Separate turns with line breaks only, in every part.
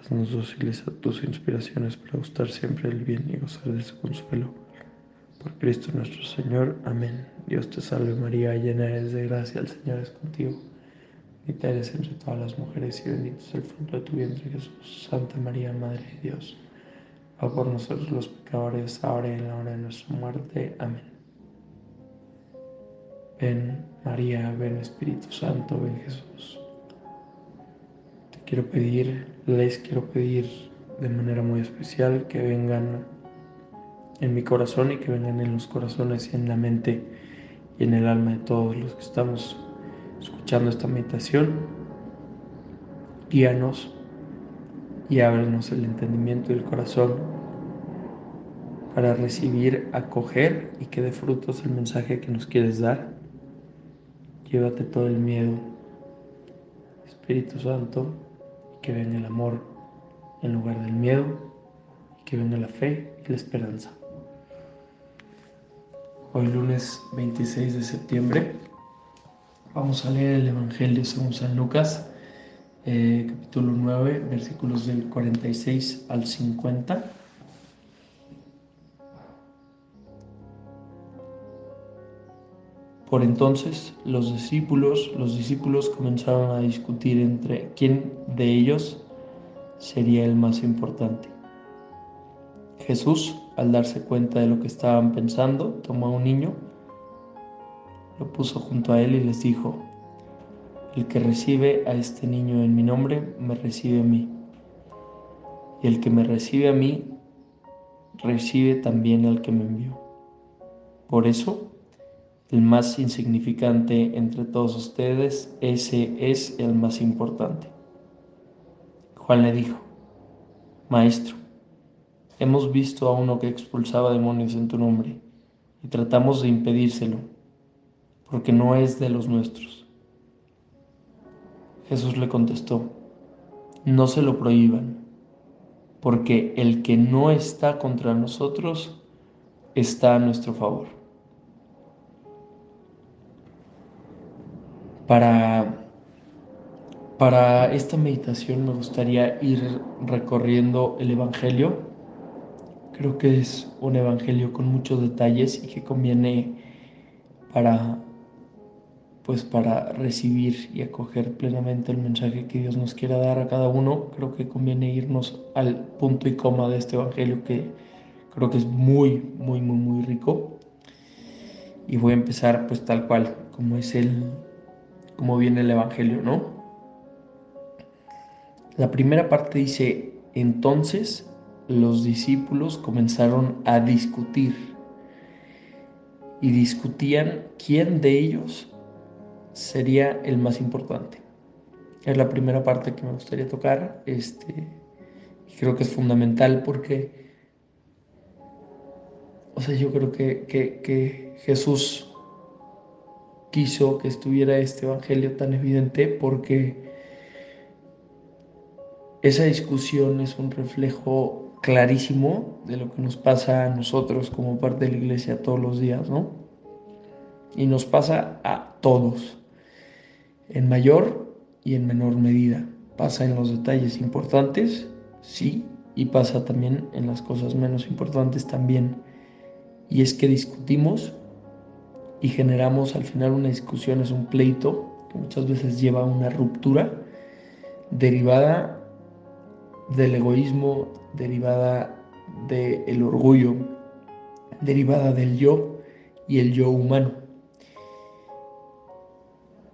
Haznos dóciles a tus inspiraciones para gustar siempre el bien y gozar de su consuelo. Por Cristo nuestro Señor. Amén. Dios te salve María, llena eres de gracia, el Señor es contigo. Bendita eres entre todas las mujeres y bendito es el fruto de tu vientre Jesús. Santa María, Madre de Dios, va por nosotros los pecadores, ahora y en la hora de nuestra muerte. Amén. Ven María, ven Espíritu Santo, ven Jesús. Quiero pedir, les quiero pedir de manera muy especial que vengan en mi corazón y que vengan en los corazones y en la mente y en el alma de todos los que estamos escuchando esta meditación. Guíanos y ábrenos el entendimiento y el corazón para recibir, acoger y que dé frutos el mensaje que nos quieres dar. Llévate todo el miedo, Espíritu Santo, que venga el amor en lugar del miedo, que venga la fe y la esperanza. Hoy lunes 26 de septiembre vamos a leer el Evangelio según San Lucas, eh, capítulo 9, versículos del 46 al 50. Por entonces los discípulos, los discípulos comenzaron a discutir entre quién de ellos sería el más importante. Jesús, al darse cuenta de lo que estaban pensando, tomó a un niño, lo puso junto a él y les dijo, el que recibe a este niño en mi nombre, me recibe a mí. Y el que me recibe a mí, recibe también al que me envió. Por eso, el más insignificante entre todos ustedes, ese es el más importante. Juan le dijo, Maestro, hemos visto a uno que expulsaba demonios en tu nombre y tratamos de impedírselo, porque no es de los nuestros. Jesús le contestó, no se lo prohíban, porque el que no está contra nosotros está a nuestro favor. Para, para esta meditación me gustaría ir recorriendo el Evangelio. Creo que es un Evangelio con muchos detalles y que conviene para pues para recibir y acoger plenamente el mensaje que Dios nos quiera dar a cada uno, creo que conviene irnos al punto y coma de este evangelio que creo que es muy, muy, muy, muy rico. Y voy a empezar pues tal cual, como es el, como viene el Evangelio, ¿no? La primera parte dice, entonces los discípulos comenzaron a discutir y discutían quién de ellos sería el más importante. Es la primera parte que me gustaría tocar. Este, creo que es fundamental porque, o sea, yo creo que, que, que Jesús quiso que estuviera este Evangelio tan evidente porque esa discusión es un reflejo clarísimo de lo que nos pasa a nosotros como parte de la iglesia todos los días, ¿no? Y nos pasa a todos, en mayor y en menor medida. Pasa en los detalles importantes, sí, y pasa también en las cosas menos importantes también. Y es que discutimos y generamos al final una discusión, es un pleito que muchas veces lleva a una ruptura derivada del egoísmo, derivada del orgullo, derivada del yo y el yo humano.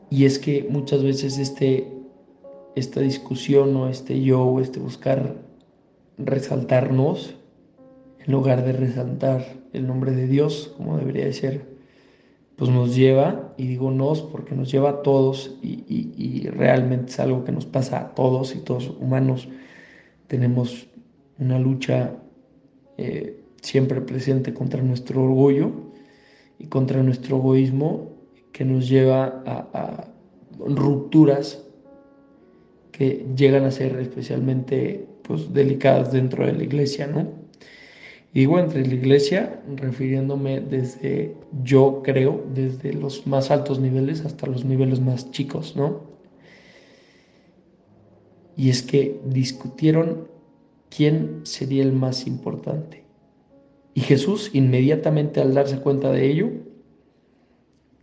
Y es que muchas veces este, esta discusión o este yo o este buscar resaltarnos, en lugar de resaltar el nombre de Dios, como debería ser, pues nos lleva, y digo nos porque nos lleva a todos y, realmente es algo que nos pasa a todos y todos humanos tenemos una lucha eh, siempre presente contra nuestro orgullo y contra nuestro egoísmo que nos lleva a, rupturas que llegan a ser especialmente pues, delicadas dentro de la iglesia, ¿no? Digo entre la iglesia, refiriéndome desde, yo creo, desde los más altos niveles hasta los niveles más chicos, ¿no? Y es que discutieron quién sería el más importante. Y Jesús, inmediatamente al darse cuenta de ello,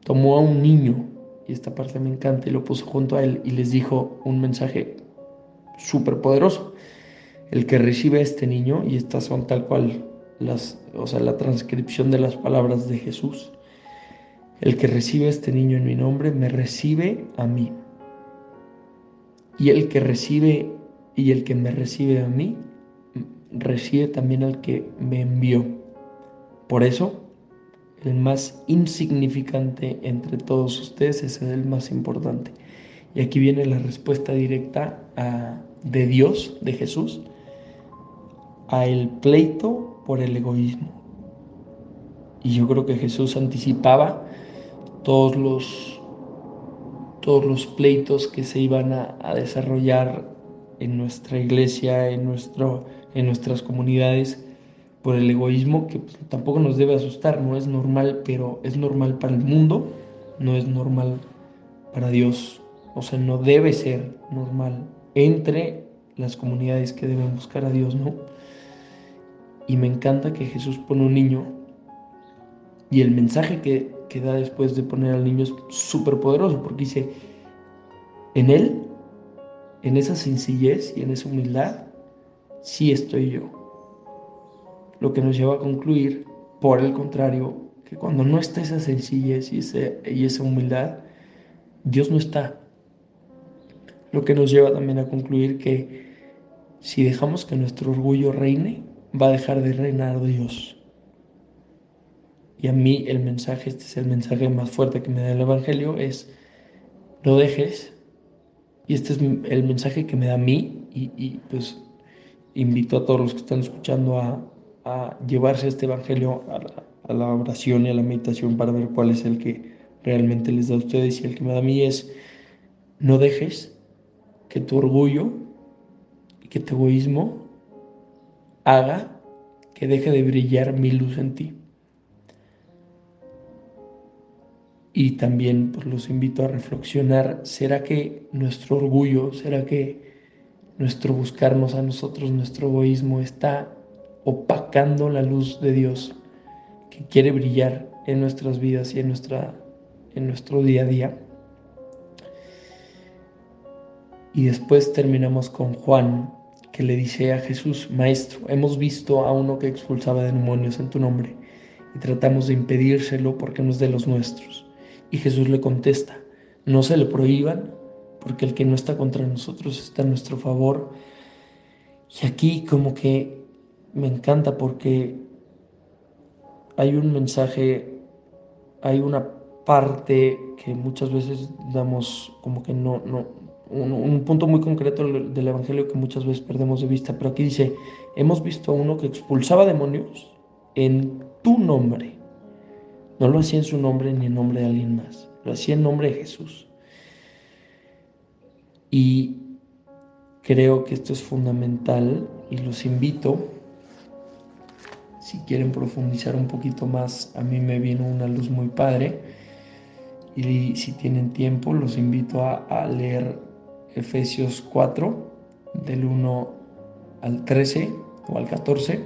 tomó a un niño, y esta parte me encanta, y lo puso junto a él y les dijo un mensaje súper poderoso. El que recibe a este niño, y estas son tal cual las, o sea, la transcripción de las palabras de Jesús, el que recibe este niño en mi nombre, me recibe a mí. Y el que recibe, y el que me recibe a mí, recibe también al que me envió. Por eso, el más insignificante entre todos ustedes es el más importante. Y aquí viene la respuesta directa de Dios, de Jesús, a el pleito por el egoísmo. Y yo creo que Jesús anticipaba todos los, todos los pleitos que se iban a, desarrollar en nuestra iglesia, en, nuestro, en nuestras comunidades, por el egoísmo, que pues, tampoco nos debe asustar, no es normal, pero es normal para el mundo, no es normal para Dios, o sea, no debe ser normal entre las comunidades que deben buscar a Dios, ¿no? Y me encanta que Jesús pone un niño y el mensaje que, que da después de poner al niño es súper poderoso, porque dice, en él, en esa sencillez y en esa humildad, sí estoy yo lo que nos lleva a concluir, por el contrario, que cuando no está esa sencillez y, y esa humildad, Dios no está. Lo que nos lleva también a concluir que si dejamos que nuestro orgullo reine, va a dejar de reinar Dios. Y a mí el mensaje, este es el mensaje más fuerte que me da el Evangelio, es no dejes, y este es el mensaje que me da a mí, y, y pues invito a todos los que están escuchando a, a llevarse este Evangelio a la, oración y a la meditación para ver cuál es el que realmente les da a ustedes y el que me da a mí es, no dejes que tu orgullo y que tu egoísmo haga que deje de brillar mi luz en ti. Y también pues, los invito a reflexionar, ¿será que nuestro orgullo, será que nuestro buscarnos a nosotros, nuestro egoísmo está opacando la luz de Dios que quiere brillar en nuestras vidas y en, nuestra, en nuestro día a día. Y después terminamos con Juan, que le dice a Jesús, Maestro, hemos visto a uno que expulsaba demonios en tu nombre y tratamos de impedírselo porque no es de los nuestros. Y Jesús le contesta, no se le prohíban porque el que no está contra nosotros está a nuestro favor. Y aquí como que me encanta porque hay un mensaje, hay una parte que muchas veces damos como que no, no, un, punto muy concreto del Evangelio que muchas veces perdemos de vista, pero aquí dice, hemos visto a uno que expulsaba demonios en tu nombre. No lo hacía en su nombre ni en nombre de alguien más, lo hacía en nombre de Jesús. Y creo que esto es fundamental y los invito si quieren profundizar un poquito más, a mí me vino una luz muy padre. Y si tienen tiempo, los invito a, leer Efesios 4, del 1 al 13 o al 14.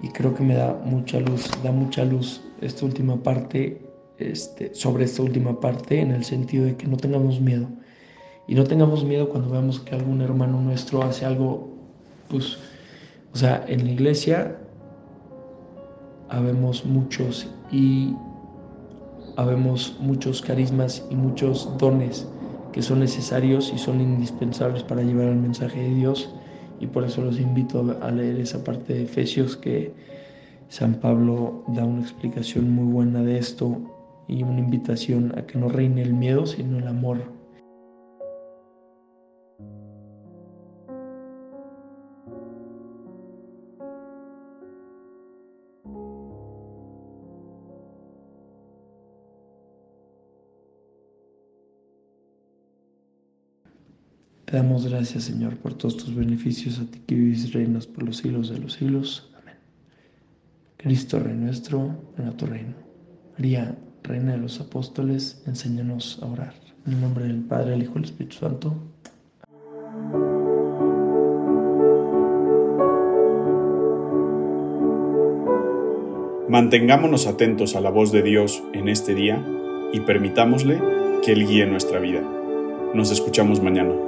Y creo que me da mucha luz, da mucha luz esta última parte, este, sobre esta última parte, en el sentido de que no tengamos miedo. Y no tengamos miedo cuando veamos que algún hermano nuestro hace algo, pues, o sea, en la iglesia habemos muchos y habemos muchos carismas y muchos dones que son necesarios y son indispensables para llevar el mensaje de Dios. Y por eso los invito a leer esa parte de Efesios que San Pablo da una explicación muy buena de esto y una invitación a que no reine el miedo sino el amor Te damos gracias, Señor, por todos tus beneficios, a ti que vives reinas por los siglos de los siglos. Amén. Cristo, Rey nuestro, ven a tu reino. María, Reina de los Apóstoles, enséñanos a orar. En el nombre del Padre, del Hijo y del Espíritu Santo.
Mantengámonos atentos a la voz de Dios en este día y permitámosle que Él guíe nuestra vida. Nos escuchamos mañana.